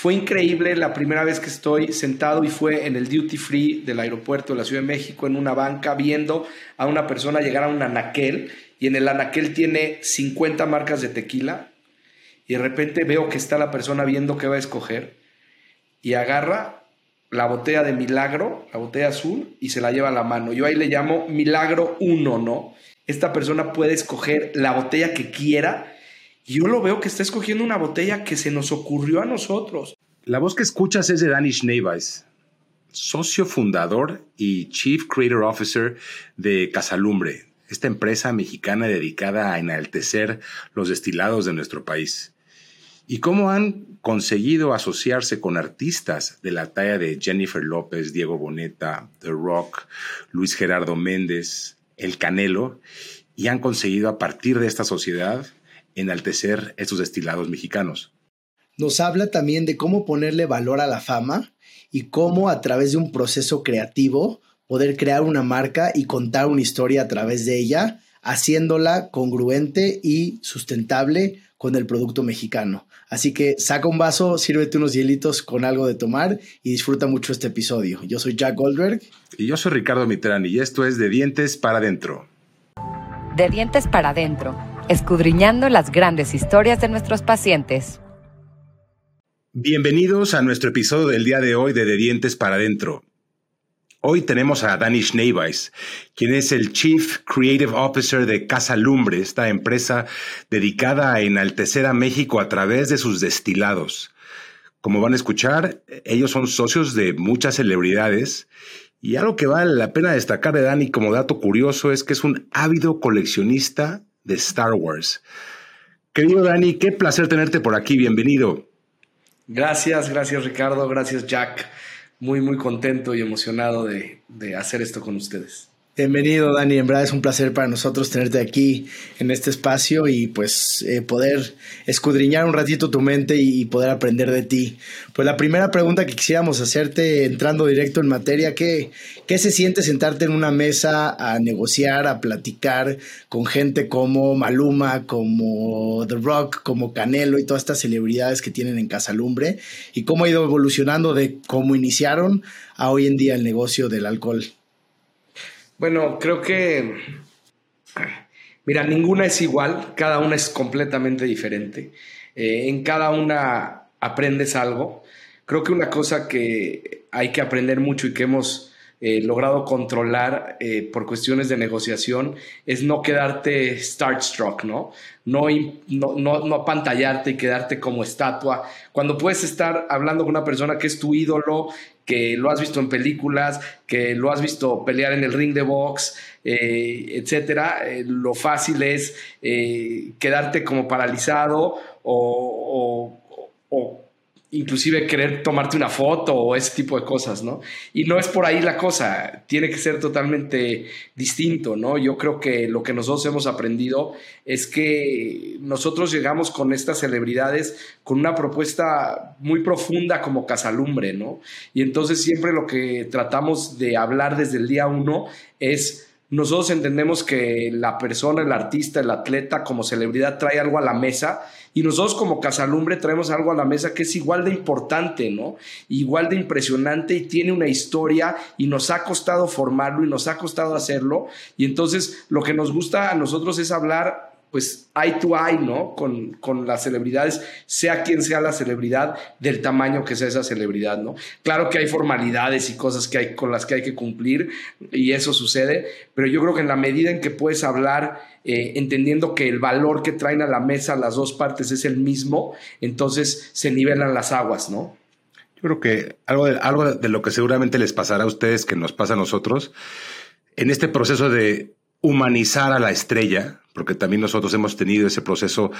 Fue increíble la primera vez que estoy sentado y fue en el duty free del aeropuerto de la Ciudad de México, en una banca, viendo a una persona llegar a un anaquel y en el anaquel tiene 50 marcas de tequila y de repente veo que está la persona viendo qué va a escoger y agarra la botella de Milagro, la botella azul, y se la lleva a la mano. Yo ahí le llamo Milagro 1, ¿no? Esta persona puede escoger la botella que quiera yo lo veo que está escogiendo una botella que se nos ocurrió a nosotros. La voz que escuchas es de Danny Schneeweiss, socio fundador y Chief Creator Officer de Casalumbre, esta empresa mexicana dedicada a enaltecer los destilados de nuestro país. Y cómo han conseguido asociarse con artistas de la talla de Jennifer López, Diego Boneta, The Rock, Luis Gerardo Méndez, El Canelo, y han conseguido a partir de esta sociedad enaltecer estos destilados mexicanos. Nos habla también de cómo ponerle valor a la fama y cómo a través de un proceso creativo poder crear una marca y contar una historia a través de ella, haciéndola congruente y sustentable con el producto mexicano. Así que saca un vaso, sírvete unos hielitos con algo de tomar y disfruta mucho este episodio. Yo soy Jack Goldberg. Y yo soy Ricardo Mitrani y esto es De Dientes para Adentro. De Dientes para Adentro escudriñando las grandes historias de nuestros pacientes. Bienvenidos a nuestro episodio del día de hoy de De Dientes para Adentro. Hoy tenemos a Danny Schneeweiss, quien es el Chief Creative Officer de Casa Lumbre, esta empresa dedicada a enaltecer a México a través de sus destilados. Como van a escuchar, ellos son socios de muchas celebridades y algo que vale la pena destacar de Danny como dato curioso es que es un ávido coleccionista de Star Wars. Querido Dani, qué placer tenerte por aquí, bienvenido. Gracias, gracias Ricardo, gracias Jack. Muy, muy contento y emocionado de, de hacer esto con ustedes. Bienvenido, Dani. En verdad es un placer para nosotros tenerte aquí en este espacio y pues eh, poder escudriñar un ratito tu mente y, poder aprender de ti. Pues la primera pregunta que quisiéramos hacerte, entrando directo en materia, ¿qué, ¿qué se siente sentarte en una mesa a negociar, a platicar con gente como Maluma, como The Rock, como Canelo y todas estas celebridades que tienen en Casalumbre? ¿Y cómo ha ido evolucionando de cómo iniciaron a hoy en día el negocio del alcohol? Bueno, creo que, mira, ninguna es igual, cada una es completamente diferente. Eh, en cada una aprendes algo. Creo que una cosa que hay que aprender mucho y que hemos eh, logrado controlar eh, por cuestiones de negociación es no quedarte starstruck, ¿no? No, no, no, no apantallarte y quedarte como estatua. Cuando puedes estar hablando con una persona que es tu ídolo, que lo has visto en películas, que lo has visto pelear en el ring de box, eh, etcétera, lo fácil es quedarte como paralizado o inclusive querer tomarte una foto o ese tipo de cosas, ¿no? Y no es por ahí la cosa, tiene que ser totalmente distinto, ¿no? Yo creo que lo que nosotros hemos aprendido es que nosotros llegamos con estas celebridades con una propuesta muy profunda como Casalumbre, ¿no? Y entonces siempre lo que tratamos de hablar desde el día uno es nosotros entendemos que la persona, el artista, el atleta como celebridad trae algo a la mesa y nosotros como Casalumbre traemos algo a la mesa que es igual de importante, ¿no? Igual de impresionante y tiene una historia y nos ha costado formarlo y nos ha costado hacerlo. Y entonces lo que nos gusta a nosotros es hablar pues eye to eye, ¿no? Con, con, las celebridades, sea quien sea la celebridad, del tamaño que sea esa celebridad, ¿no? Claro que hay formalidades y cosas que hay, con las que hay que cumplir y eso sucede, pero yo creo que en la medida en que puedes hablar eh, entendiendo que el valor que traen a la mesa las dos partes es el mismo, entonces se nivelan las aguas, ¿no? Yo creo que algo algo de lo que seguramente les pasará a ustedes, que nos pasa a nosotros, en este proceso de humanizar a la estrella, porque también nosotros hemos tenido ese proceso,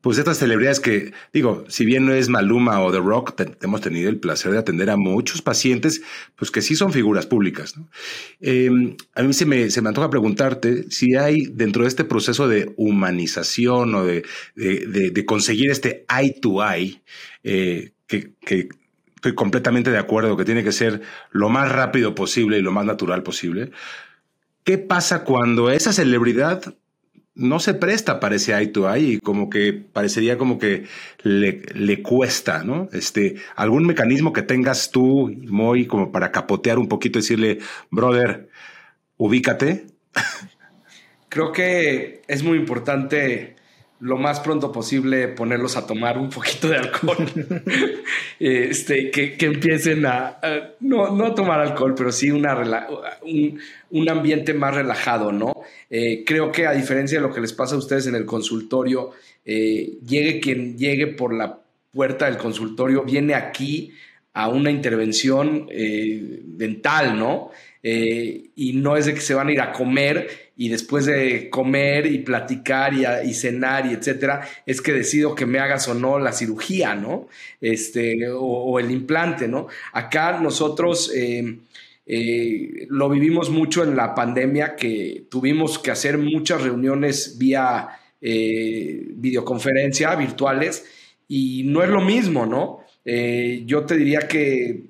pues de estas celebridades que, digo, si bien no es Maluma o The Rock, hemos tenido el placer de atender a muchos pacientes, pues que sí son figuras públicas. Em, a mí se me, se me antoja preguntarte si hay dentro de este proceso de humanización o de, de, conseguir este eye to eye, eh, que, que estoy completamente de acuerdo que tiene que ser lo más rápido posible y lo más natural posible. ¿Qué pasa cuando esa celebridad no se presta para ese eye to eye y como que parecería como que le, le, cuesta, ¿no? Este, algún mecanismo que tengas tú, Moy, como para capotear un poquito y decirle, brother, ubícate. Creo que es muy importante lo más pronto posible ponerlos a tomar un poquito de alcohol. este, que, empiecen a, no, no, tomar alcohol, pero sí una un, un, ambiente más relajado, ¿no? Eh, creo que a diferencia de lo que les pasa a ustedes en el consultorio, eh, llegue quien llegue por la puerta del consultorio, viene aquí a una intervención eh, dental, ¿no? y no es de que se van a ir a comer y después de comer y platicar y, cenar y etcétera, es que decido que me hagas o no la cirugía, ¿no? Este, o, el implante, ¿no? Acá nosotros eh, eh, lo vivimos mucho en la pandemia, que tuvimos que hacer muchas reuniones vía eh, videoconferencia, virtuales, y no es lo mismo, ¿no? yo te diría que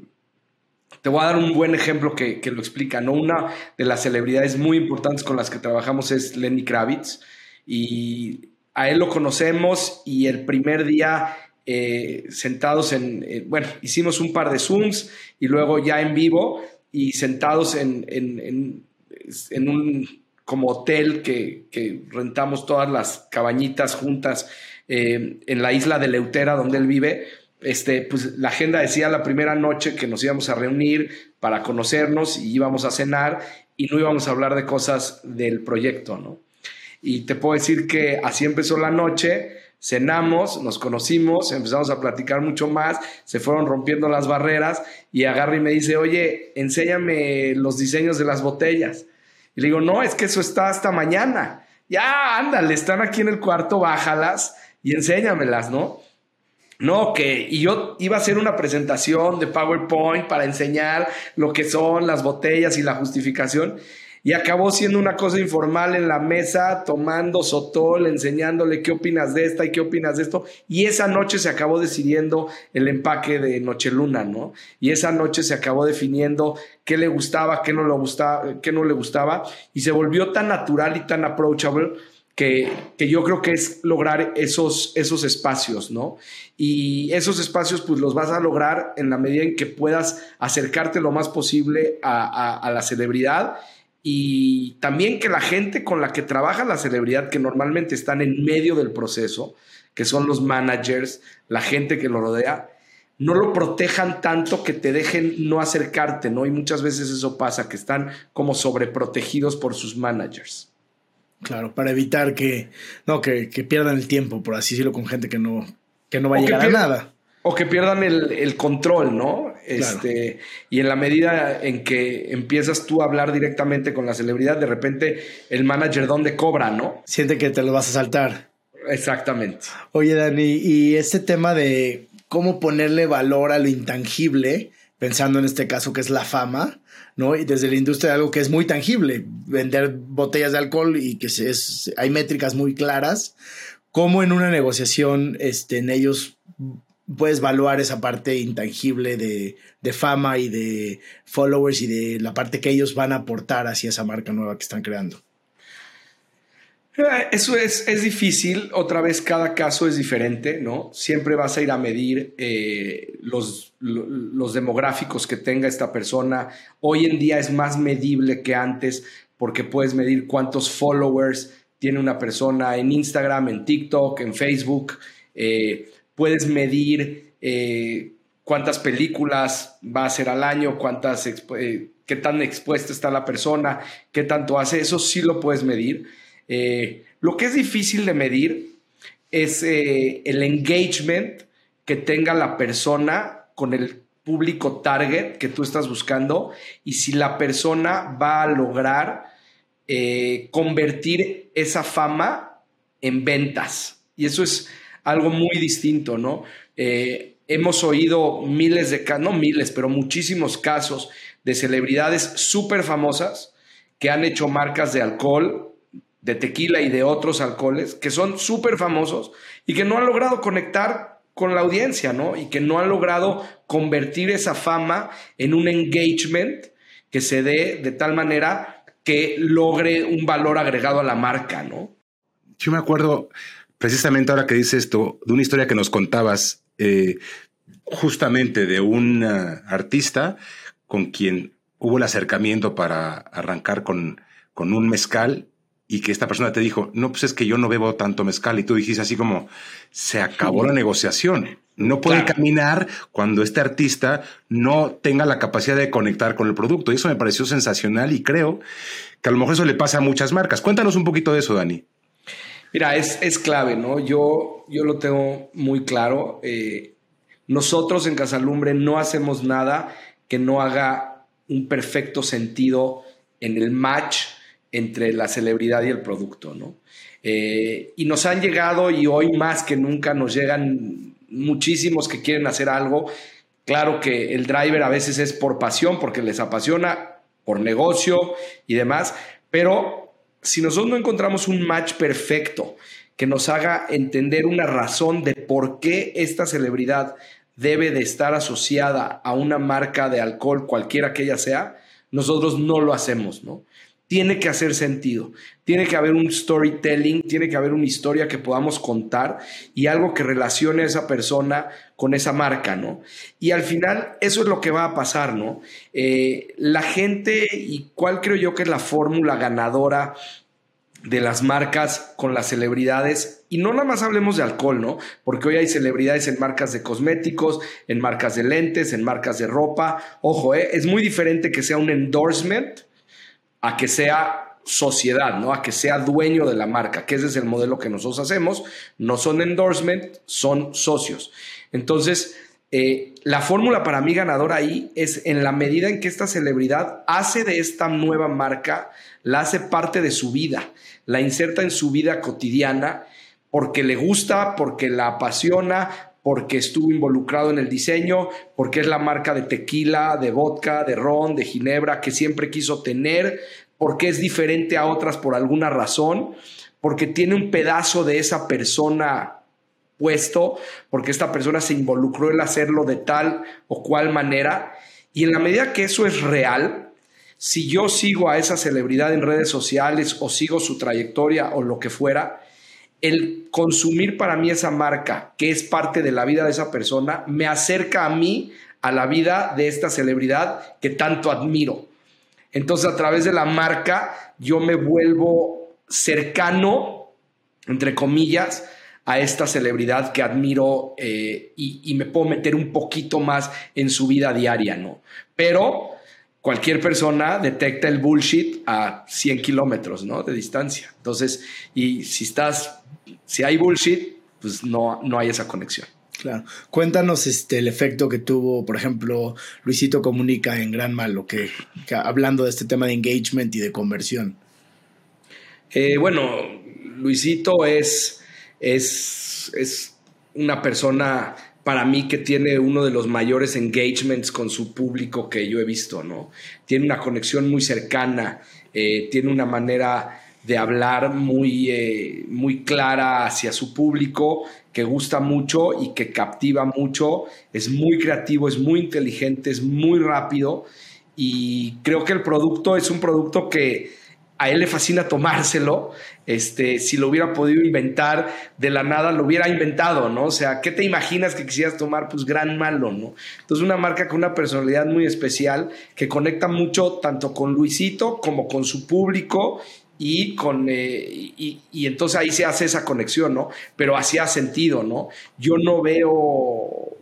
te voy a dar un buen ejemplo que, lo explica, ¿no? Una de las celebridades muy importantes con las que trabajamos es Lenny Kravitz y a él lo conocemos y el primer día eh, sentados en, eh, bueno, hicimos un par de Zooms y luego ya en vivo y sentados en, en, un como hotel que, rentamos todas las cabañitas juntas eh, en la isla de Leutera donde él vive este, pues la agenda decía la primera noche que nos íbamos a reunir para conocernos y íbamos a cenar y no íbamos a hablar de cosas del proyecto, ¿no? Y te puedo decir que así empezó la noche, cenamos, nos conocimos, empezamos a platicar mucho más, se fueron rompiendo las barreras y agarra y me dice, oye, enséñame los diseños de las botellas. Y le digo, no, es que eso está hasta mañana. Ya, ándale, están aquí en el cuarto, bájalas y enséñamelas, ¿no? No, que y yo iba a hacer una presentación de PowerPoint para enseñar lo que son las botellas y la justificación. Y acabó siendo una cosa informal en la mesa, tomando sotol, enseñándole qué opinas de esta y qué opinas de esto. Y esa noche se acabó decidiendo el empaque de Noche-Luna, ¿no? Y esa noche se acabó definiendo qué le gustaba, qué no le gustaba, qué no le gustaba. Y se volvió tan natural y tan approachable que, yo creo que es lograr esos, esos espacios, ¿no? Y esos espacios pues los vas a lograr en la medida en que puedas acercarte lo más posible a, la celebridad y también que la gente con la que trabaja la celebridad, que normalmente están en medio del proceso, que son los managers, la gente que lo rodea, no lo protejan tanto que te dejen no acercarte, ¿no? Y muchas veces eso pasa, que están como sobreprotegidos por sus managers. Claro, para evitar que, no, que, pierdan el tiempo, por así decirlo, con gente que no, que no va a llegar a nada. O que pierdan el, control, ¿no? Este, Y en la medida en que empiezas tú a hablar directamente con la celebridad, de repente el manager dónde cobra, ¿no? Siente que te lo vas a saltar. Exactamente. Oye, Dani, y este tema de cómo ponerle valor a lo intangible, pensando en este caso que es la fama, ¿no? Y desde la industria algo que es muy tangible, vender botellas de alcohol y que es, hay métricas muy claras, cómo en una negociación este, en ellos puedes evaluar esa parte intangible de, de, fama y de followers y de la parte que ellos van a aportar hacia esa marca nueva que están creando. Eh, eso es, es, difícil, otra vez cada caso es diferente, ¿no? Siempre vas a ir a medir eh, los, los demográficos que tenga esta persona. Hoy en día es más medible que antes porque puedes medir cuántos followers tiene una persona en Instagram, en TikTok, en Facebook. Eh, puedes medir cuántas películas va a hacer al año, cuántas, qué tan expuesta está la persona, qué tanto hace. Eso sí lo puedes medir. Eh, lo que es difícil de medir es eh, el engagement que tenga la persona con el público target que tú estás buscando y si la persona va a lograr eh, convertir esa fama en ventas. Y eso es algo muy distinto, ¿no? hemos oído miles de casos, no miles, pero muchísimos casos de celebridades súper famosas que han hecho marcas de alcohol de tequila y de otros alcoholes que son súper famosos y que no han logrado conectar con la audiencia, ¿no? Y que no han logrado convertir esa fama en un engagement que se dé de tal manera que logre un valor agregado a la marca, ¿no? Yo me acuerdo precisamente ahora que dices esto, de una historia que nos contabas eh, justamente de un uh, artista con quien hubo el acercamiento para arrancar con, con un mezcal y que esta persona te dijo, no, pues es que yo no bebo tanto mezcal y tú dijiste así como, se acabó la negociación. No puede caminar cuando este artista no tenga la capacidad de conectar con el producto. Y eso me pareció sensacional y creo que a lo mejor eso le pasa a muchas marcas. Cuéntanos un poquito de eso, Dani. Mira, es, es clave, ¿no? Yo, yo lo tengo muy claro. Eh, nosotros en Casalumbre no hacemos nada que no haga un perfecto sentido en el match entre la celebridad y el producto, ¿no? Eh, y nos han llegado y hoy más que nunca nos llegan muchísimos que quieren hacer algo. Claro que el driver a veces es por pasión, porque les apasiona, por negocio y demás, pero si nosotros no encontramos un match perfecto que nos haga entender una razón de por qué esta celebridad debe de estar asociada a una marca de alcohol, cualquiera que ella sea, nosotros no lo hacemos, ¿no? Tiene que hacer sentido, tiene que haber un storytelling, tiene que haber una historia que podamos contar y algo que relacione a esa persona con esa marca, ¿no? Y al final eso es lo que va a pasar, ¿no? Eh, la gente, y cuál creo yo que es la fórmula ganadora de las marcas con las celebridades. Y no nada más hablemos de alcohol, ¿no? Porque hoy hay celebridades en marcas de cosméticos, en marcas de lentes, en marcas de ropa. Ojo, ¿eh? es muy diferente que sea un endorsement a que sea sociedad, ¿no? A que sea dueño de la marca, que ese es el modelo que nosotros hacemos. No son endorsement, son socios. Entonces, eh, la fórmula para mí ganadora ahí es en la medida en que esta celebridad hace de esta nueva marca, la hace parte de su vida, la inserta en su vida cotidiana porque le gusta, porque la apasiona, porque estuvo involucrado en el diseño, porque es la marca de tequila, de vodka, de ron, de ginebra que siempre quiso tener, porque es diferente a otras por alguna razón, porque tiene un pedazo de esa persona puesto, porque esta persona se involucró en hacerlo de tal o cual manera. Y en la medida que eso es real, si yo sigo a esa celebridad en redes sociales o sigo su trayectoria o lo que fuera, el consumir para mí esa marca, que es parte de la vida de esa persona, me acerca a mí, a la vida de esta celebridad que tanto admiro. Entonces, a través de la marca, yo me vuelvo cercano, entre comillas, a esta celebridad que admiro eh, y, me puedo meter un poquito más en su vida diaria, ¿no? Pero cualquier persona detecta el bullshit a 100 kilómetros, ¿no? De distancia. Entonces, y si estás, si hay bullshit, pues no, no hay esa conexión. Claro. Cuéntanos este, el efecto que tuvo, por ejemplo, Luisito Comunica en Gran Malo, que, hablando de este tema de engagement y de conversión. Eh, bueno, Luisito es es, es una persona para mí que tiene uno de los mayores engagements con su público que yo he visto, ¿no? Tiene una conexión muy cercana, eh, tiene una manera de hablar muy, eh, muy clara hacia su público, que gusta mucho y que captiva mucho, es muy creativo, es muy inteligente, es muy rápido y creo que el producto es un producto que a él le fascina tomárselo. Este, si lo hubiera podido inventar de la nada, lo hubiera inventado, ¿no? O sea, ¿qué te imaginas que quisieras tomar? Pues gran malo, ¿no? Entonces, una marca con una personalidad muy especial que conecta mucho tanto con Luisito como con su público y con eh, y, y, entonces ahí se hace esa conexión, ¿no? Pero hacía sentido, ¿no? Yo no veo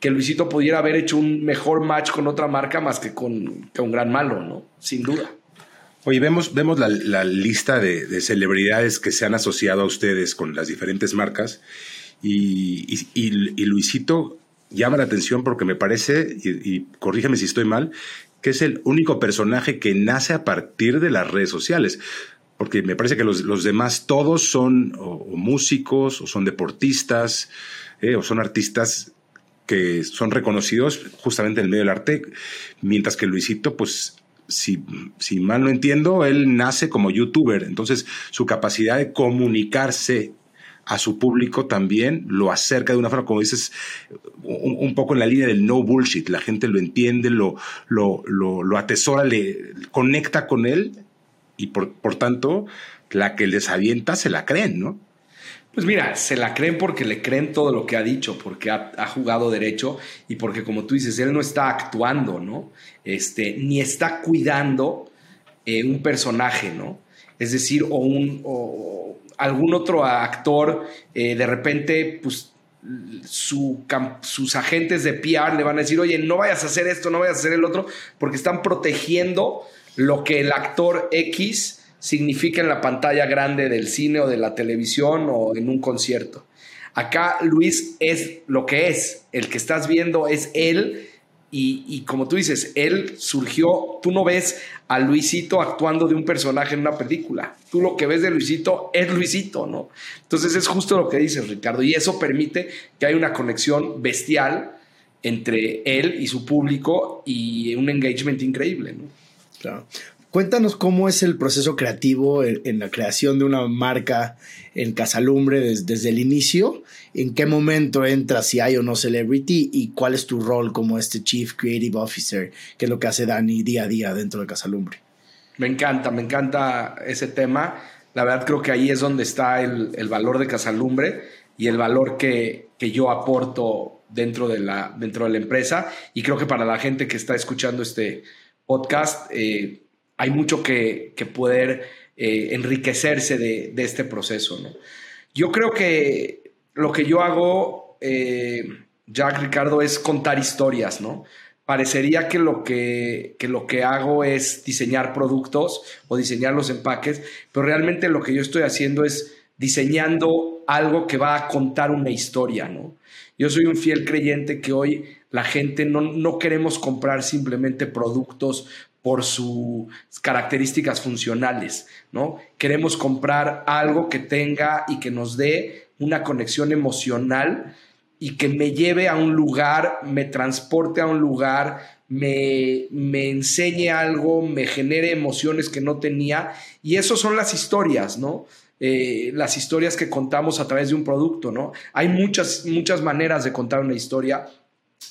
que Luisito pudiera haber hecho un mejor match con otra marca más que con, con Gran Malo, ¿no? Sin duda. Oye, vemos, vemos la, lista de, celebridades que se han asociado a ustedes con las diferentes marcas y, Luisito llama la atención porque me parece, y, corrígeme si estoy mal, que es el único personaje que nace a partir de las redes sociales. Porque me parece que los, demás todos son músicos o son deportistas eh, o son artistas que son reconocidos justamente en el medio del arte, mientras que Luisito pues si, si mal no entiendo, él nace como youtuber, entonces su capacidad de comunicarse a su público también lo acerca de una forma, como dices, un, poco en la línea del no bullshit. La gente lo entiende, lo, lo, lo, atesora, le conecta con él y por, por tanto la que les avienta se la creen, ¿no? Pues mira, se la creen porque le creen todo lo que ha dicho, porque ha, jugado derecho y porque, como tú dices, él no está actuando, ¿no? Este, ni está cuidando eh, un personaje, ¿no? Es decir, o, un, o algún otro actor, eh, de repente, pues su, sus agentes de PR le van a decir, oye, no vayas a hacer esto, no vayas a hacer el otro, porque están protegiendo lo que el actor X significa en la pantalla grande del cine o de la televisión o en un concierto. Acá Luis es lo que es, el que estás viendo es él y, como tú dices, él surgió, tú no ves a Luisito actuando de un personaje en una película, tú lo que ves de Luisito es Luisito, ¿no? Entonces es justo lo que dices, Ricardo, y eso permite que haya una conexión bestial entre él y su público y un engagement increíble, ¿no? Claro. Cuéntanos cómo es el proceso creativo en, la creación de una marca en Casalumbre desde, el inicio, en qué momento entra si hay o no celebrity y cuál es tu rol como este Chief Creative Officer, que es lo que hace Dani día a día dentro de Casalumbre. Me encanta, me encanta ese tema. La verdad creo que ahí es donde está el, valor de Casalumbre y el valor que, yo aporto dentro de, la, dentro de la empresa. Y creo que para la gente que está escuchando este podcast, eh, hay mucho que, poder eh, enriquecerse de, este proceso. Yo creo que lo que yo hago, eh, Jack Ricardo, es contar historias, ¿no? Parecería que lo que, lo que hago es diseñar productos o diseñar los empaques, pero realmente lo que yo estoy haciendo es diseñando algo que va a contar una historia, ¿no? Yo soy un fiel creyente que hoy la gente no, no queremos comprar simplemente productos por sus características funcionales, ¿no? Queremos comprar algo que tenga y que nos dé una conexión emocional y que me lleve a un lugar, me transporte a un lugar, me, me enseñe algo, me genere emociones que no tenía. Y eso son las historias, ¿no? Eh, las historias que contamos a través de un producto, ¿no? Hay muchas, muchas maneras de contar una historia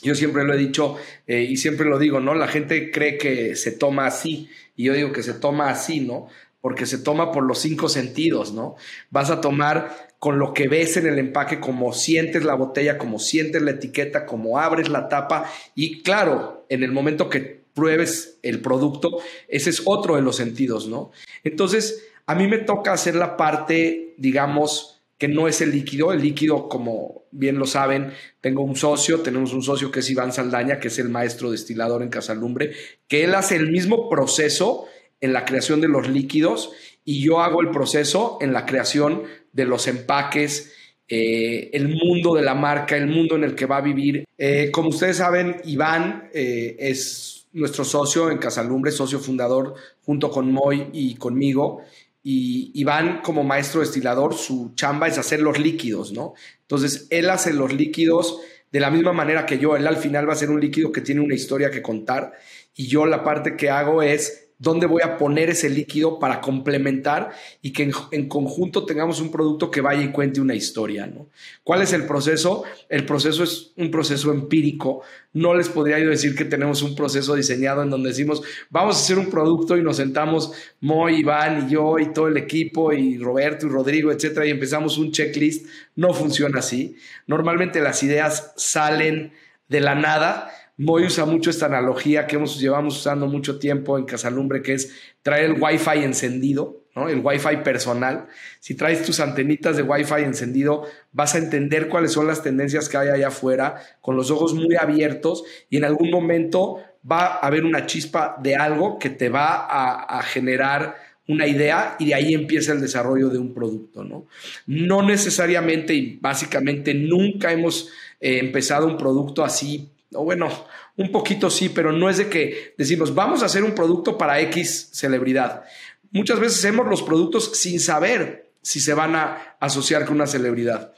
yo siempre lo he dicho eh, y siempre lo digo, ¿no? La gente cree que se toma así y yo digo que se toma así, ¿no? Porque se toma por los cinco sentidos, ¿no? Vas a tomar con lo que ves en el empaque, como sientes la botella, como sientes la etiqueta, como abres la tapa y claro, en el momento que pruebes el producto, ese es otro de los sentidos, ¿no? Entonces, a mí me toca hacer la parte, digamos, que no es el líquido. El líquido, como bien lo saben, tengo un socio, tenemos un socio que es Iván Saldaña, que es el maestro destilador en Casalumbre, que él hace el mismo proceso en la creación de los líquidos y yo hago el proceso en la creación de los empaques, eh, el mundo de la marca, el mundo en el que va a vivir. Eh, como ustedes saben, Iván eh, es nuestro socio en Casalumbre, socio fundador junto con Moy y conmigo y Iván como maestro destilador, su chamba es hacer los líquidos, ¿no? Entonces, él hace los líquidos de la misma manera que yo, él al final va a ser un líquido que tiene una historia que contar y yo la parte que hago es dónde voy a poner ese líquido para complementar y que en, conjunto tengamos un producto que vaya y cuente una historia. ¿no? ¿Cuál es el proceso? El proceso es un proceso empírico. No les podría decir que tenemos un proceso diseñado en donde decimos, vamos a hacer un producto y nos sentamos Moy, Iván y yo y todo el equipo y Roberto y Rodrigo, etcétera, y empezamos un checklist. No funciona así. Normalmente las ideas salen de la nada Moy usa mucho esta analogía que hemos llevamos usando mucho tiempo en Casalumbre, que es traer el Wi-Fi encendido, ¿no? el Wi-Fi personal. Si traes tus antenitas de Wi-Fi encendido, vas a entender cuáles son las tendencias que hay allá afuera, con los ojos muy abiertos, y en algún momento va a haber una chispa de algo que te va a, generar una idea y de ahí empieza el desarrollo de un producto, ¿no? No necesariamente y básicamente nunca hemos eh, empezado un producto así o bueno, un poquito sí, pero no es de que decimos, vamos a hacer un producto para X celebridad. Muchas veces hacemos los productos sin saber si se van a asociar con una celebridad.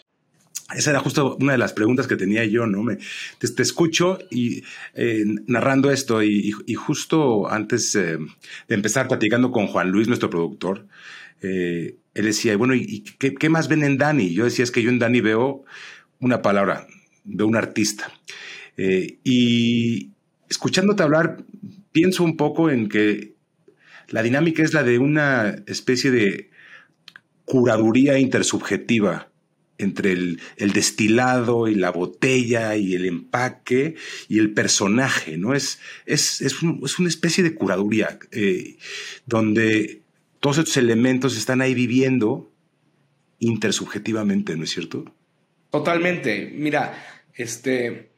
Esa era justo una de las preguntas que tenía yo, ¿no? Me, te, escucho y eh, narrando esto y, justo antes eh, de empezar platicando con Juan Luis, nuestro productor, eh, él decía, bueno, ¿y qué, qué, más ven en Dani? Yo decía, es que yo en Dani veo una palabra, veo un artista. Eh, y escuchándote hablar, pienso un poco en que la dinámica es la de una especie de curaduría intersubjetiva entre el, destilado y la botella y el empaque y el personaje, ¿no? Es, es, una especie de curaduría eh, donde todos estos elementos están ahí viviendo intersubjetivamente, ¿no es cierto? Totalmente. Mira, este,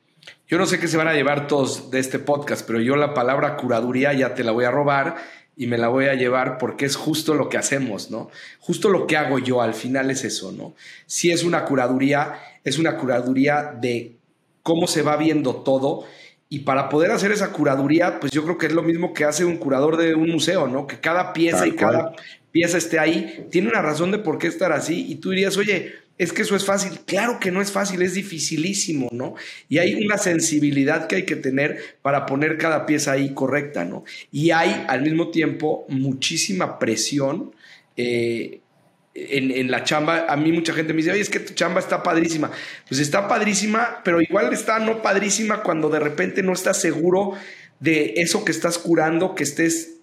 yo no sé qué se van a llevar todos de este podcast, pero yo la palabra curaduría ya te la voy a robar y me la voy a llevar porque es justo lo que hacemos, ¿no? Justo lo que hago yo al final es eso, ¿no? Si es una curaduría, es una curaduría de cómo se va viendo todo y para poder hacer esa curaduría, pues yo creo que es lo mismo que hace un curador de un museo, ¿no? Que cada pieza y cada pieza esté ahí, tiene una razón de por qué estar así y tú dirías, oye, es que eso es fácil. Claro que no es fácil, es dificilísimo, ¿no? Y hay una sensibilidad que hay que tener para poner cada pieza ahí correcta, ¿no? Y hay al mismo tiempo muchísima presión. Eh, en, la chamba, a mí mucha gente me dice, oye, es que tu chamba está padrísima. Pues está padrísima, pero igual está no padrísima cuando de repente no estás seguro de eso que estás curando, que estés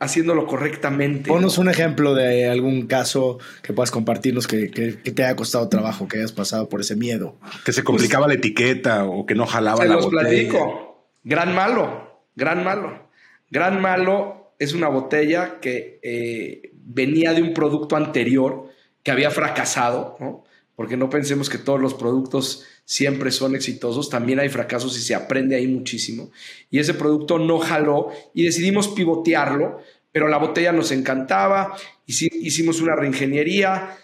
haciéndolo correctamente. Ponos un ejemplo de algún caso que puedas compartirnos que, te haya costado trabajo, que hayas pasado por ese miedo. Que se complicaba la etiqueta o que no jalaba la los platico. Gran malo, gran malo. Gran malo es una botella que eh, venía de un producto anterior que había fracasado, ¿no? porque no pensemos que todos los productos siempre son exitosos, también hay fracasos y se aprende ahí muchísimo. Y ese producto no jaló y decidimos pivotearlo, pero la botella nos encantaba, hicimos una reingeniería,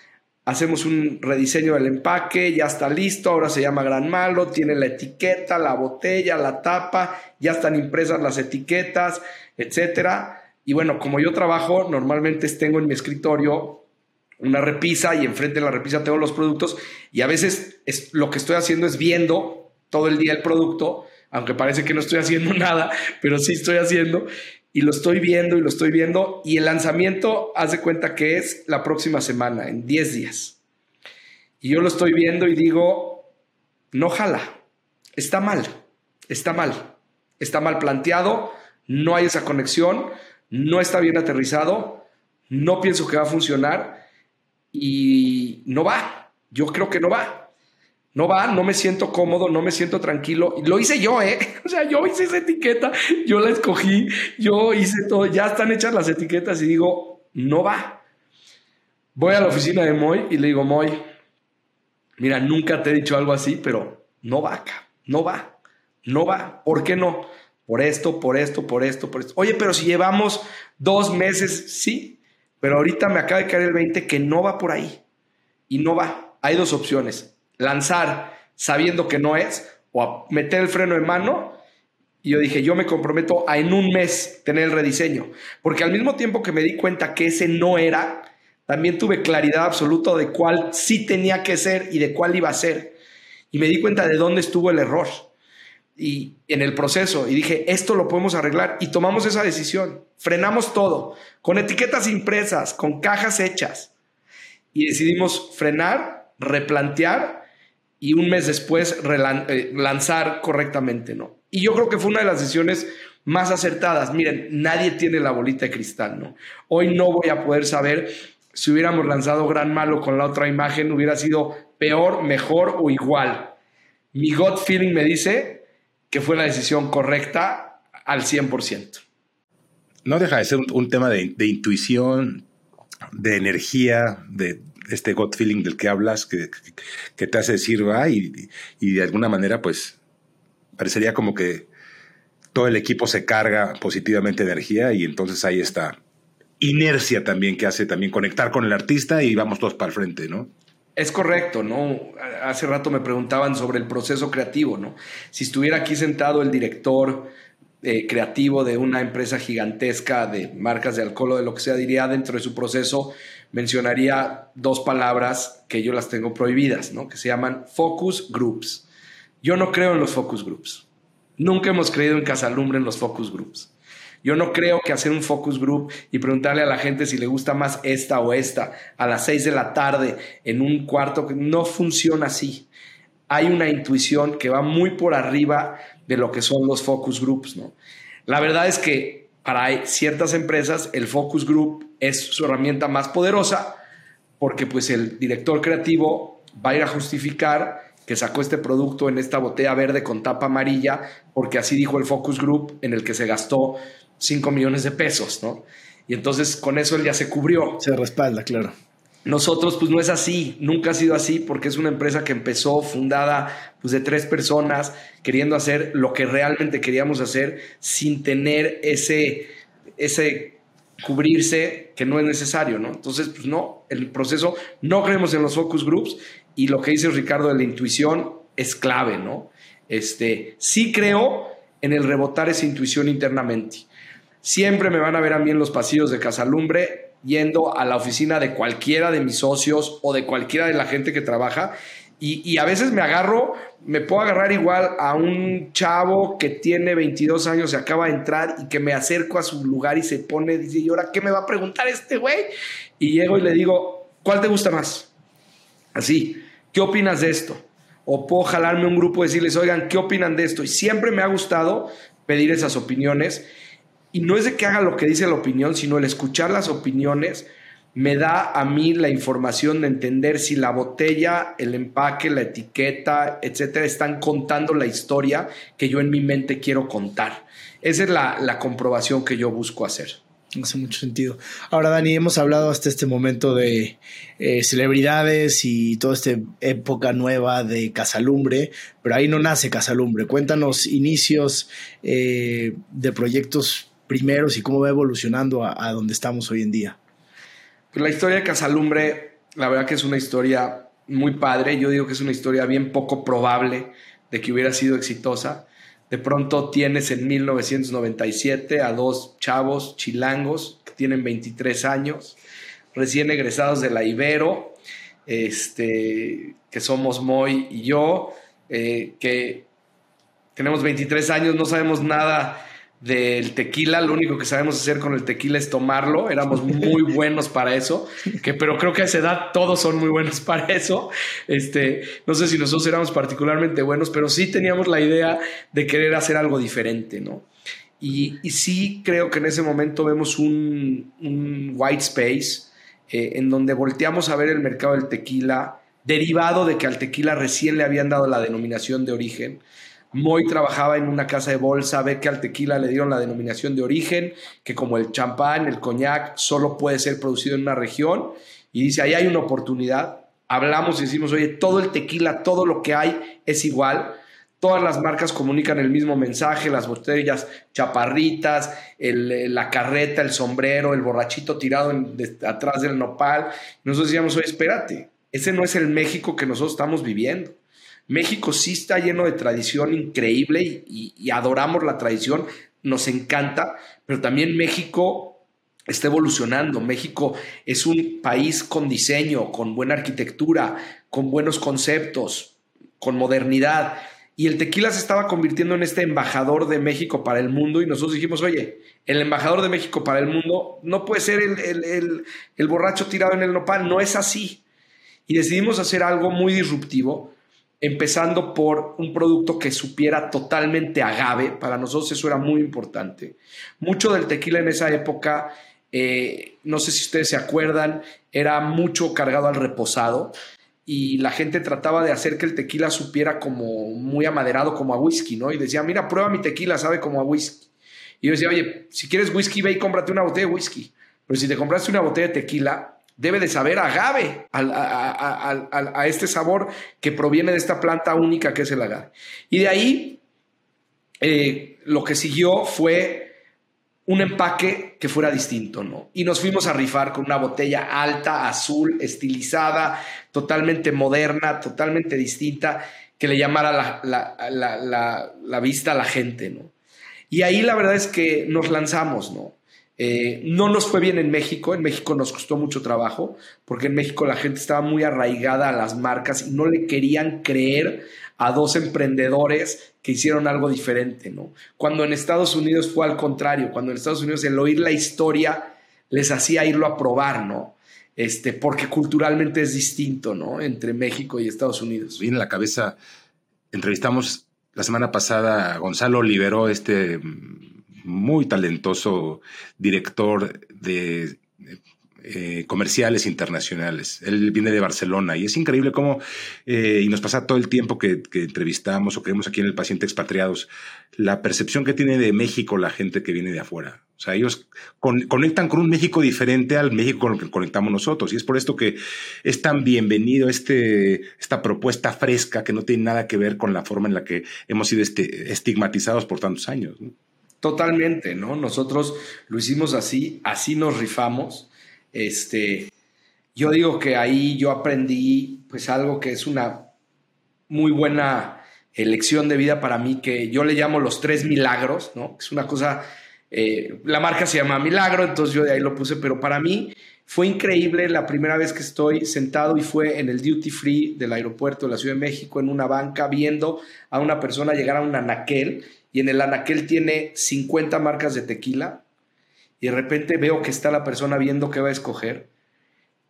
hacemos un rediseño del empaque, ya está listo, ahora se llama Gran Malo, tiene la etiqueta, la botella, la tapa, ya están impresas las etiquetas, etcétera. Y bueno, como yo trabajo, normalmente tengo en mi escritorio una repisa y enfrente de la repisa tengo los productos y a veces es, lo que estoy haciendo es viendo todo el día el producto, aunque parece que no estoy haciendo nada, pero sí estoy haciendo y lo estoy viendo y lo estoy viendo y el lanzamiento, haz de cuenta que es la próxima semana, en 10 días. Y yo lo estoy viendo y digo, no jala, está mal, está mal, está mal planteado, no hay esa conexión, no está bien aterrizado, no pienso que va a funcionar y no va. Yo creo que no va. No va, no me siento cómodo, no me siento tranquilo. Lo hice yo, ¿eh? O sea, yo hice esa etiqueta, yo la escogí, yo hice todo, ya están hechas las etiquetas y digo, no va. Voy a la oficina de Moy y le digo, Moy, mira, nunca te he dicho algo así, pero no va no va, no va. ¿Por qué no? Por esto, por esto, por esto, por esto. Oye, pero si llevamos dos meses, sí, pero ahorita me acaba de caer el 20 que no va por ahí. Y no va. Hay dos opciones. Lanzar sabiendo que no es o meter el freno en mano. Y yo dije, yo me comprometo a en un mes tener el rediseño. Porque al mismo tiempo que me di cuenta que ese no era, también tuve claridad absoluta de cuál sí tenía que ser y de cuál iba a ser. Y me di cuenta de dónde estuvo el error y en el proceso y dije, esto lo podemos arreglar y tomamos esa decisión. Frenamos todo, con etiquetas impresas, con cajas hechas y decidimos frenar, replantear y un mes después eh, lanzar correctamente, ¿no? Y yo creo que fue una de las decisiones más acertadas. Miren, nadie tiene la bolita de cristal, ¿no? Hoy no voy a poder saber si hubiéramos lanzado Gran Malo con la otra imagen, hubiera sido peor, mejor o igual. Mi gut feeling me dice que fue la decisión correcta al 100%. No deja de ser un, tema de, intuición, de energía, de este gut feeling del que hablas, que, te hace decir, va, y, de alguna manera, pues, parecería como que todo el equipo se carga positivamente de energía y entonces hay esta inercia también que hace también conectar con el artista y vamos todos para el frente, ¿no? Es correcto, ¿no? Hace rato me preguntaban sobre el proceso creativo, ¿no? Si estuviera aquí sentado el director eh, creativo de una empresa gigantesca de marcas de alcohol o de lo que sea, diría dentro de su proceso, mencionaría dos palabras que yo las tengo prohibidas, ¿no? Que se llaman focus groups. Yo no creo en los focus groups. Nunca hemos creído en Casalumbre en los focus groups. Yo no creo que hacer un focus group y preguntarle a la gente si le gusta más esta o esta a las seis de la tarde en un cuarto, no funciona así. Hay una intuición que va muy por arriba de lo que son los focus groups, ¿no? La verdad es que para ciertas empresas el focus group es su herramienta más poderosa, porque pues el director creativo va a ir a justificar que sacó este producto en esta botella verde con tapa amarilla, porque así dijo el Focus Group en el que se gastó 5 millones de pesos, ¿no? Y entonces con eso él ya se cubrió. Se respalda, claro. Nosotros, pues no es así, nunca ha sido así, porque es una empresa que empezó fundada pues, de tres personas, queriendo hacer lo que realmente queríamos hacer, sin tener ese, ese cubrirse que no es necesario, ¿no? Entonces, pues no, el proceso, no creemos en los focus groups y lo que dice Ricardo de la intuición es clave, ¿no? Este, sí creo en el rebotar esa intuición internamente. Siempre me van a ver a mí en los pasillos de Casalumbre yendo a la oficina de cualquiera de mis socios o de cualquiera de la gente que trabaja. Y, a veces me agarro, me puedo agarrar igual a un chavo que tiene 22 años, se acaba de entrar y que me acerco a su lugar y se pone, dice, ¿y ahora qué me va a preguntar este güey? Y llego y le digo, ¿cuál te gusta más? Así, ¿qué opinas de esto? O puedo jalarme un grupo y decirles, oigan, ¿qué opinan de esto? Y siempre me ha gustado pedir esas opiniones y no es de que haga lo que dice la opinión, sino el escuchar las opiniones me da a mí la información de entender si la botella, el empaque, la etiqueta, etcétera, están contando la historia que yo en mi mente quiero contar. Esa es la, comprobación que yo busco hacer. Hace mucho sentido. Ahora, Dani, hemos hablado hasta este momento de eh, celebridades y toda esta época nueva de Casalumbre, pero ahí no nace Casalumbre. Cuéntanos inicios eh, de proyectos primeros y cómo va evolucionando a, donde estamos hoy en día? Pues la historia de Casalumbre, la verdad que es una historia muy padre. Yo digo que es una historia bien poco probable de que hubiera sido exitosa. De pronto tienes en 1997 a dos chavos chilangos que tienen 23 años, recién egresados de la Ibero, este, que somos Moy y yo, eh, que tenemos 23 años, no sabemos nada del tequila, lo único que sabemos hacer con el tequila es tomarlo, éramos muy buenos para eso, que, pero creo que a esa edad todos son muy buenos para eso. Este, no sé si nosotros éramos particularmente buenos, pero sí teníamos la idea de querer hacer algo diferente, ¿no? Y, sí creo que en ese momento vemos un, white space eh, en donde volteamos a ver el mercado del tequila, derivado de que al tequila recién le habían dado la denominación de origen Moy trabajaba en una casa de bolsa, ve que al tequila le dieron la denominación de origen, que como el champán, el coñac, solo puede ser producido en una región, y dice, ahí hay una oportunidad. Hablamos y decimos, oye, todo el tequila, todo lo que hay es igual. Todas las marcas comunican el mismo mensaje, las botellas chaparritas, la carreta, el sombrero, el borrachito tirado atrás del nopal. Nosotros decíamos, oye, espérate, ese no es el México que nosotros estamos viviendo. México sí está lleno de tradición increíble y, adoramos la tradición, nos encanta, pero también México está evolucionando. México es un país con diseño, con buena arquitectura, con buenos conceptos, con modernidad. Y el tequila se estaba convirtiendo en este embajador de México para el mundo y nosotros dijimos, oye, el embajador de México para el mundo no puede ser el, borracho tirado en el nopal, no es así. Y decidimos hacer algo muy disruptivo empezando por un producto que supiera totalmente agave. Para nosotros eso era muy importante. Mucho del tequila en esa época, eh, no sé si ustedes se acuerdan, era mucho cargado al reposado y la gente trataba de hacer que el tequila supiera como muy amaderado, como a whisky, ¿no? Y decía, mira, prueba mi tequila, sabe como a whisky. Y yo decía, oye, si quieres whisky, ve y cómprate una botella de whisky. Pero si te compraste una botella de tequila, debe de saber agave a, este sabor que proviene de esta planta única que es el agave. Y de ahí eh, lo que siguió fue un empaque que fuera distinto, ¿no? Y nos fuimos a rifar con una botella alta, azul, estilizada, totalmente moderna, totalmente distinta, que le llamara la, la vista a la gente, ¿no? Y ahí la verdad es que nos lanzamos, ¿no? Eh, no nos fue bien en México, en México nos costó mucho trabajo, porque en México la gente estaba muy arraigada a las marcas y no le querían creer a dos emprendedores que hicieron algo diferente, ¿no? Cuando en Estados Unidos fue al contrario, cuando en Estados Unidos el oír la historia les hacía irlo a probar, ¿no? Este, porque culturalmente es distinto, ¿no? Entre México y Estados Unidos. Viene la cabeza, entrevistamos la semana pasada Gonzalo Liberó, este muy talentoso director de eh, comerciales internacionales. Él viene de Barcelona y es increíble cómo, eh, y nos pasa todo el tiempo que, entrevistamos o que aquí en el paciente expatriados, la percepción que tiene de México la gente que viene de afuera. O sea, ellos conectan con un México diferente al México con el que conectamos nosotros. Y es por esto que es tan bienvenido este, esta propuesta fresca que no tiene nada que ver con la forma en la que hemos sido este, estigmatizados por tantos años. Totalmente, ¿no? Nosotros lo hicimos así, así nos rifamos este, yo digo que ahí yo aprendí pues algo que es una muy buena elección de vida para mí, que yo le llamo los tres milagros, ¿no? Es una cosa, eh, la marca se llama Milagro, entonces yo de ahí lo puse, pero para mí fue increíble la primera vez que estoy sentado y fue en el duty free del aeropuerto de la Ciudad de México, en una banca, viendo a una persona llegar a un anaquel y en el anaquel tiene 50 marcas de tequila y de repente veo que está la persona viendo qué va a escoger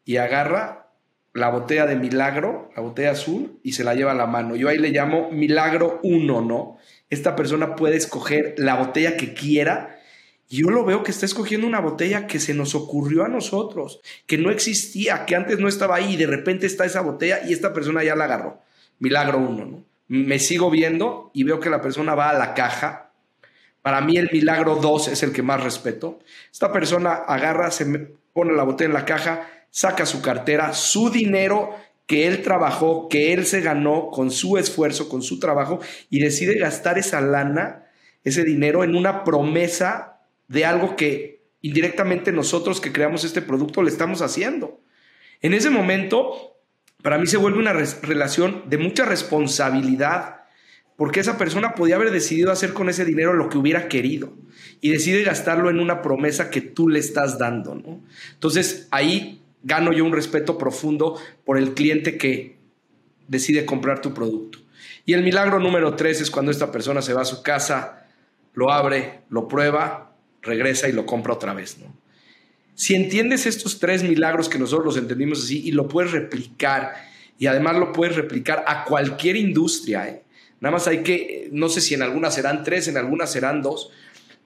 y agarra la botella de milagro, la botella azul, y se la lleva a la mano. Yo ahí le llamo milagro 1, ¿no? Esta persona puede escoger la botella que quiera. Y yo lo veo que está escogiendo una botella que se nos ocurrió a nosotros, que no existía, que antes no estaba ahí y de repente está esa botella y esta persona ya la agarró. Milagro 1, ¿no? Me sigo viendo y veo que la persona va a la caja para mí el milagro 2 es el que más respeto. Esta persona agarra, se pone la botella en la caja, saca su cartera, su dinero que él trabajó, que él se ganó con su esfuerzo, con su trabajo, y decide gastar esa lana, ese dinero, en una promesa de algo que indirectamente nosotros que creamos este producto le estamos haciendo. En ese momento, para mí se vuelve una relación de mucha responsabilidad porque esa persona podía haber decidido hacer con ese dinero lo que hubiera querido y decide gastarlo en una promesa que tú le estás dando, ¿no? Entonces ahí gano yo un respeto profundo por el cliente que decide comprar tu producto. Y el milagro número tres es cuando esta persona se va a su casa, lo abre, lo prueba, regresa y lo compra otra vez, ¿no? Si entiendes estos tres milagros que nosotros los entendimos así y lo puedes replicar y además lo puedes replicar a cualquier industria, ¿eh? Nada más hay que, no sé si en algunas serán tres, en algunas serán dos,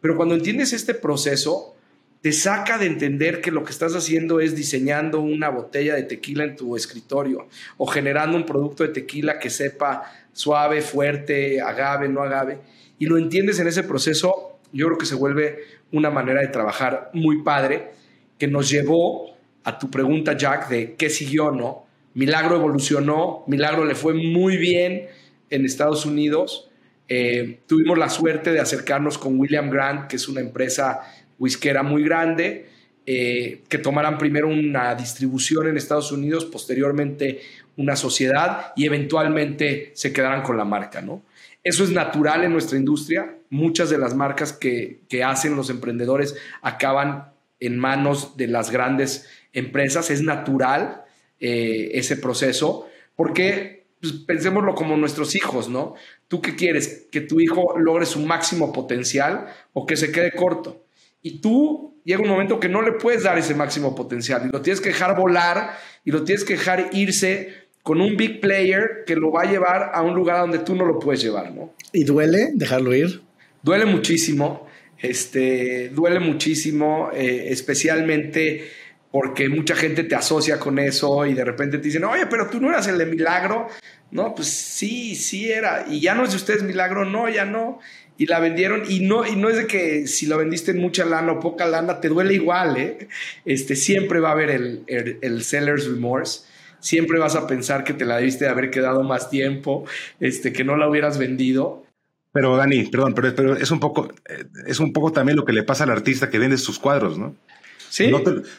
pero cuando entiendes este proceso, te saca de entender que lo que estás haciendo es diseñando una botella de tequila en tu escritorio o generando un producto de tequila que sepa suave, fuerte, agave, no agave, y lo entiendes en ese proceso, yo creo que se vuelve una manera de trabajar muy padre que nos llevó a tu pregunta, Jack, de qué siguió, ¿no? Milagro evolucionó, Milagro le fue muy bien, en Estados Unidos. Eh, tuvimos la suerte de acercarnos con William Grant, que es una empresa whiskera muy grande, eh, que tomaran primero una distribución en Estados Unidos, posteriormente una sociedad y eventualmente se quedaran con la marca, ¿no? Eso es natural en nuestra industria. Muchas de las marcas que, hacen los emprendedores acaban en manos de las grandes empresas. Es natural eh, ese proceso porque pues, pensémoslo como nuestros hijos, ¿no? ¿Tú qué quieres? ¿Que tu hijo logre su máximo potencial o que se quede corto? Y tú llega un momento que no le puedes dar ese máximo potencial y lo tienes que dejar volar y lo tienes que dejar irse con un big player que lo va a llevar a un lugar donde tú no lo puedes llevar, ¿no? ¿Y duele dejarlo ir? Duele muchísimo, este, duele muchísimo, eh, especialmente porque mucha gente te asocia con eso y de repente te dicen, oye, pero tú no eras el de milagro. No, pues sí, sí era. Y ya no es de ustedes milagro, no, ya no. Y la vendieron y no, y no es de que si lo vendiste en mucha lana o poca lana, te duele igual, ¿eh? Este, siempre va a haber el, el, seller's remorse. Siempre vas a pensar que te la debiste de haber quedado más tiempo, este, que no la hubieras vendido. Pero Dani, perdón, pero, pero es un poco, eh, es un poco también lo que le pasa al artista que vende sus cuadros, ¿no?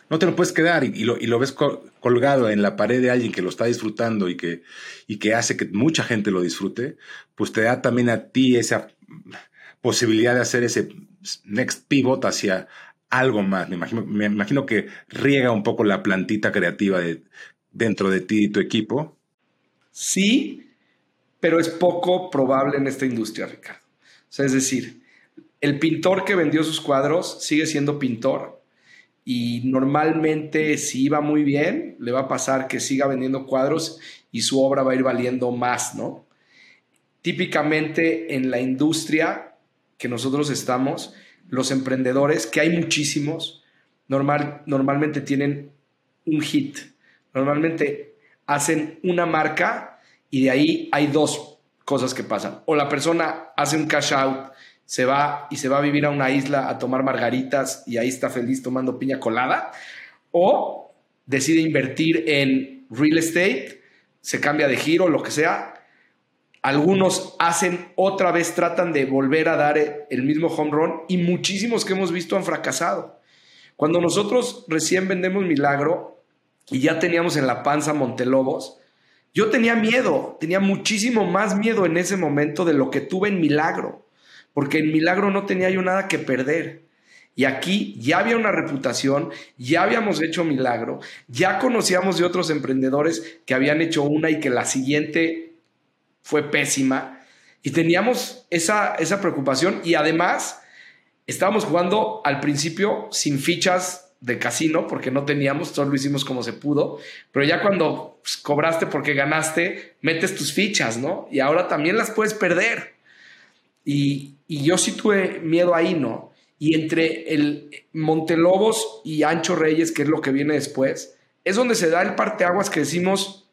No te, lo puedes quedar y, lo, ves colgado en la pared de alguien que lo está disfrutando y que, y que hace que mucha gente lo disfrute, pues te da también a ti esa posibilidad de hacer ese next pivot hacia algo más. Me imagino, me imagino que riega un poco la plantita creativa de, dentro de ti y tu equipo. Sí, pero es poco probable en esta industria, Ricardo. O sea, es decir, el pintor que vendió sus cuadros sigue siendo pintor y normalmente si iba muy bien, le va a pasar que siga vendiendo cuadros y su obra va a ir valiendo más, ¿no? Típicamente en la industria que nosotros estamos, los emprendedores, que hay muchísimos, normal, normalmente tienen un hit. Normalmente hacen una marca y de ahí hay dos cosas que pasan. O la persona hace un cash out, se va y se va a vivir a una isla a tomar margaritas y ahí está feliz tomando piña colada. O decide invertir en real estate, se cambia de giro, lo que sea. Algunos hacen otra vez, tratan de volver a dar el mismo home run y muchísimos que hemos visto han fracasado. Cuando nosotros recién vendemos Milagro y ya teníamos en la panza Montelobos, yo tenía miedo, tenía muchísimo más miedo en ese momento de lo que tuve en Milagro, porque en Milagro no tenía yo nada que perder. Y aquí ya había una reputación, ya habíamos hecho milagro, ya conocíamos de otros emprendedores que habían hecho una y que la siguiente fue pésima. Y teníamos esa, esa preocupación y además estábamos jugando al principio sin fichas de casino porque no teníamos, solo lo hicimos como se pudo, pero ya cuando pues, cobraste porque ganaste, metes tus fichas, ¿no? Y ahora también las puedes perder. Y, y yo sí tuve miedo ahí, ¿no? Y entre el Montelobos y Ancho Reyes, que es lo que viene después, es donde se da el parteaguas que decimos,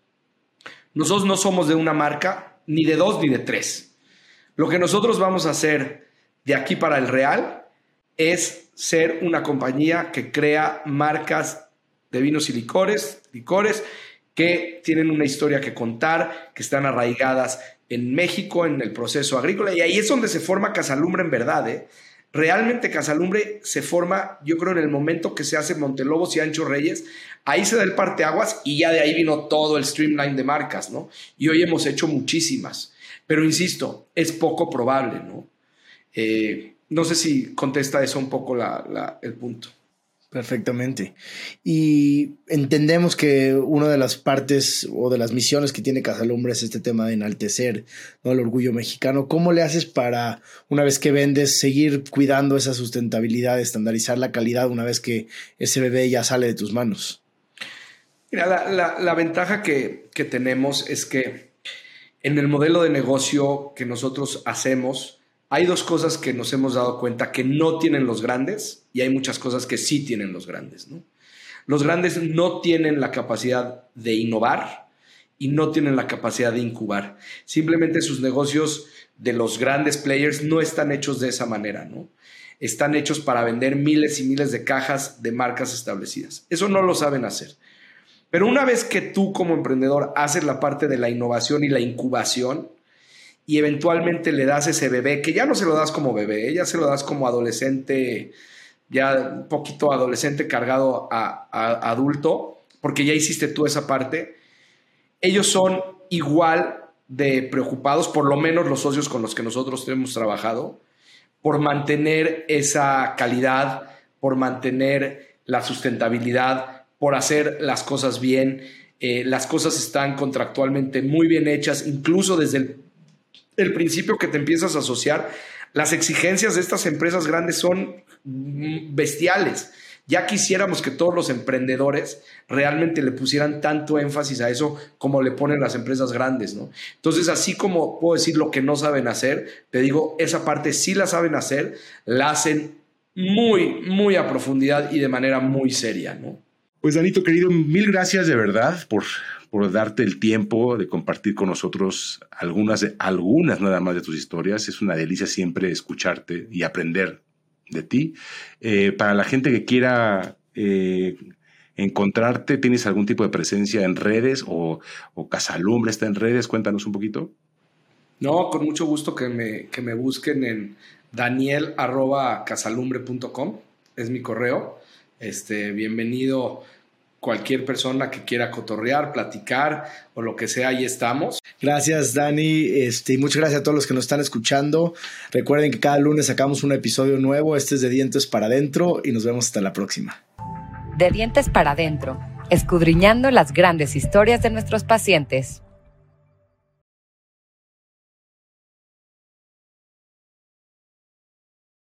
nosotros no somos de una marca, ni de dos, ni de tres. Lo que nosotros vamos a hacer de aquí para el Real es ser una compañía que crea marcas de vinos y licores, licores que tienen una historia que contar, que están arraigadas en México, en el proceso agrícola, y ahí es donde se forma Casalumbre en verdad. ¿eh? Realmente Casalumbre se forma, yo creo, en el momento que se hace Montelobos y Ancho Reyes, ahí se da el parteaguas y ya de ahí vino todo el streamline de marcas, ¿no? Y hoy hemos hecho muchísimas, pero insisto, es poco probable, ¿no? Eh, no sé si contesta eso un poco el punto. Perfectamente. Y entendemos que una de las partes o de las misiones que tiene Casalumbre es este tema de enaltecer ¿no? el orgullo mexicano. ¿Cómo le haces para, una vez que vendes, seguir cuidando esa sustentabilidad, estandarizar la calidad una vez que ese bebé ya sale de tus manos? Mira, la, ventaja que, que tenemos es que en el modelo de negocio que nosotros hacemos, hay dos cosas que nos hemos dado cuenta que no tienen los grandes y hay muchas cosas que sí tienen los grandes. Los grandes no tienen la capacidad de innovar y no tienen la capacidad de incubar. Simplemente sus negocios de los grandes players no están hechos de esa manera, ¿no? Están hechos para vender miles y miles de cajas de marcas establecidas. Eso no lo saben hacer. Pero una vez que tú como emprendedor haces la parte de la innovación y la incubación, y eventualmente le das ese bebé, que ya no se lo das como bebé, ya se lo das como adolescente, ya un poquito adolescente cargado a, adulto, porque ya hiciste tú esa parte, ellos son igual de preocupados, por lo menos los socios con los que nosotros hemos trabajado, por mantener esa calidad, por mantener la sustentabilidad, por hacer las cosas bien. Eh, las cosas están contractualmente muy bien hechas, incluso desde el el principio que te empiezas a asociar, las exigencias de estas empresas grandes son bestiales. Ya quisiéramos que todos los emprendedores realmente le pusieran tanto énfasis a eso como le ponen las empresas grandes, ¿no? Entonces, así como puedo decir lo que no saben hacer, te digo, esa parte sí la saben hacer, la hacen muy, muy a profundidad y de manera muy seria, ¿no? Pues Danito, querido, mil gracias de verdad por, por darte el tiempo de compartir con nosotros algunas, algunas nada más de tus historias. Es una delicia siempre escucharte y aprender de ti. Eh, para la gente que quiera eh, encontrarte, ¿tienes algún tipo de presencia en redes o, o Casalumbre está en redes? Cuéntanos un poquito. No, con mucho gusto que me, que me busquen en daniel.casalumbre.com, es mi correo. Este, bienvenido cualquier persona que quiera cotorrear, platicar o lo que sea, ahí estamos. Gracias, Dani. Este, y muchas gracias a todos los que nos están escuchando. Recuerden que cada lunes sacamos un episodio nuevo. Este es de Dientes para Adentro y nos vemos hasta la próxima. De Dientes para Adentro, escudriñando las grandes historias de nuestros pacientes.